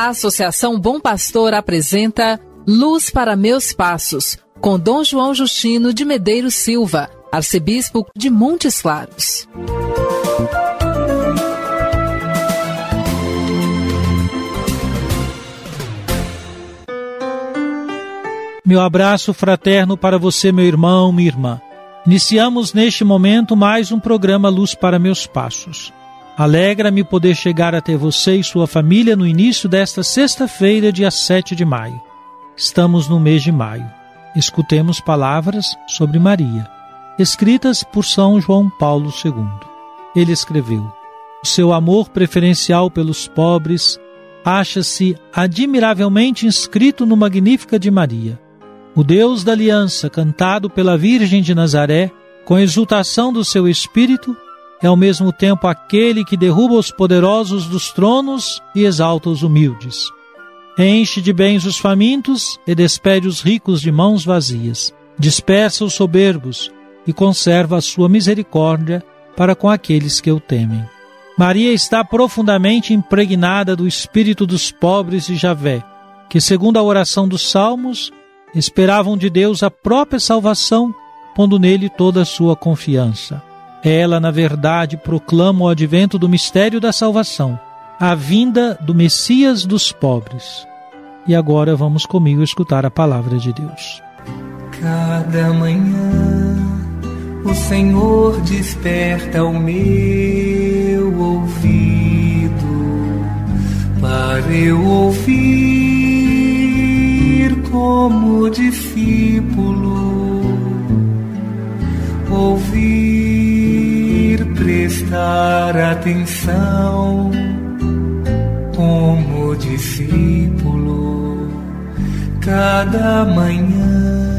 A Associação Bom Pastor apresenta Luz para Meus Passos, com Dom João Justino de Medeiros Silva, arcebispo de Montes Claros. Meu abraço fraterno para você, meu irmão, minha irmã. Iniciamos neste momento mais um programa Luz para Meus Passos. Alegra-me poder chegar até você e sua família no início desta sexta-feira, dia 7 de maio. Estamos no mês de maio. Escutemos palavras sobre Maria, escritas por São João Paulo II. Ele escreveu: O seu amor preferencial pelos pobres acha-se admiravelmente inscrito no Magnífica de Maria. O Deus da aliança, cantado pela Virgem de Nazaré, com exultação do seu espírito, é ao mesmo tempo aquele que derruba os poderosos dos tronos e exalta os humildes. Enche de bens os famintos e despede os ricos de mãos vazias. Dispersa os soberbos e conserva a sua misericórdia para com aqueles que o temem. Maria está profundamente impregnada do espírito dos pobres de Javé, que, segundo a oração dos Salmos, esperavam de Deus a própria salvação, pondo nele toda a sua confiança. Ela, na verdade, proclama o advento do mistério da salvação, a vinda do Messias dos pobres. E agora vamos comigo escutar a palavra de Deus. Cada manhã o Senhor desperta o meu ouvido para eu ouvir como discípulo prestar atenção como discípulo cada manhã.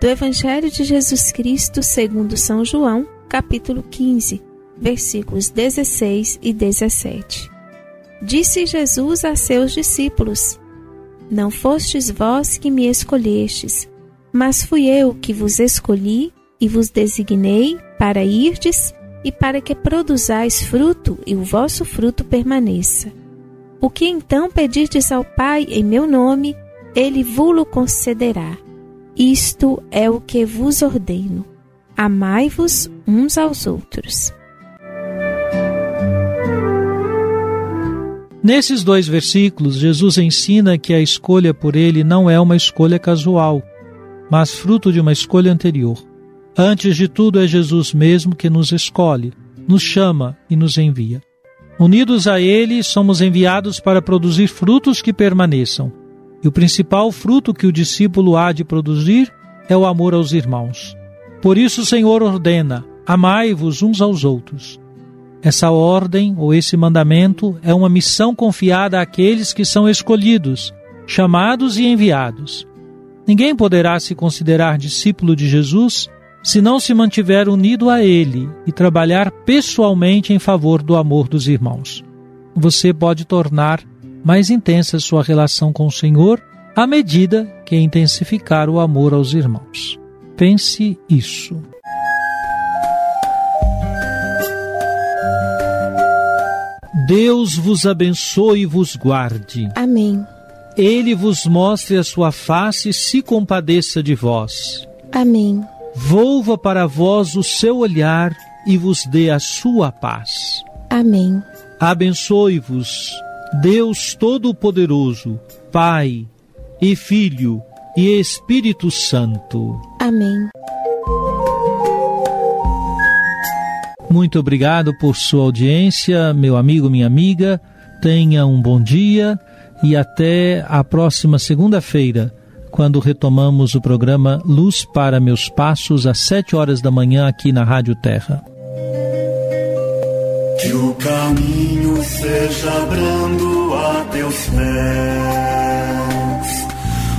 Do Evangelho de Jesus Cristo segundo São João, capítulo 15, versículos 16 e 17. Disse Jesus a seus discípulos: Não fostes vós que me escolhestes, mas fui eu que vos escolhi e vos designei para irdes e para que produzais fruto e o vosso fruto permaneça. O que então pedirdes ao Pai em meu nome, ele vos concederá. Isto é o que vos ordeno. Amai-vos uns aos outros. Nesses dois versículos, Jesus ensina que a escolha por ele não é uma escolha casual, mas fruto de uma escolha anterior. Antes de tudo, é Jesus mesmo que nos escolhe, nos chama e nos envia. Unidos a Ele, somos enviados para produzir frutos que permaneçam. E o principal fruto que o discípulo há de produzir é o amor aos irmãos. Por isso o Senhor ordena: amai-vos uns aos outros. Essa ordem ou esse mandamento é uma missão confiada àqueles que são escolhidos, chamados e enviados. Ninguém poderá se considerar discípulo de Jesus se não se mantiver unido a Ele e trabalhar pessoalmente em favor do amor dos irmãos. Você pode tornar mais intensa sua relação com o Senhor à medida que intensificar o amor aos irmãos. Pense isso. Deus vos abençoe e vos guarde. Amém. Ele vos mostre a sua face e se compadeça de vós. Amém. Volva para vós o seu olhar e vos dê a sua paz. Amém. Abençoe-vos, Deus Todo-Poderoso, Pai e Filho e Espírito Santo. Amém. Muito obrigado por sua audiência, meu amigo, minha amiga. Tenha um bom dia e até a próxima segunda-feira, quando retomamos o programa Luz para Meus Passos, às sete horas da manhã, aqui na Rádio Terra. Que o caminho seja brando a teus pés.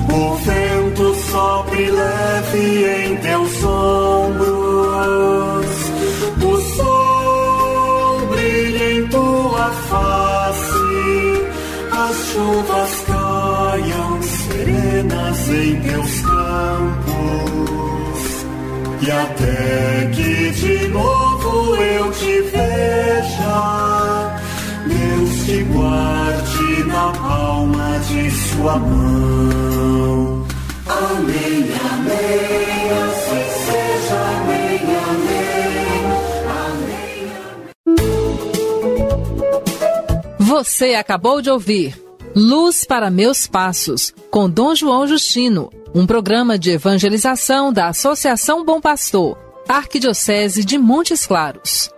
O vento sopre leve em teus ombros. O sol brilha em tua face. As chuvas serenas em teus campos. E até que de novo eu te veja, Deus te guarde na palma de sua mão. Amém, amém, assim amém, amém, amém. Você acabou de ouvir Luz para Meus Passos, com Dom João Justino, um programa de evangelização da Associação Bom Pastor, Arquidiocese de Montes Claros.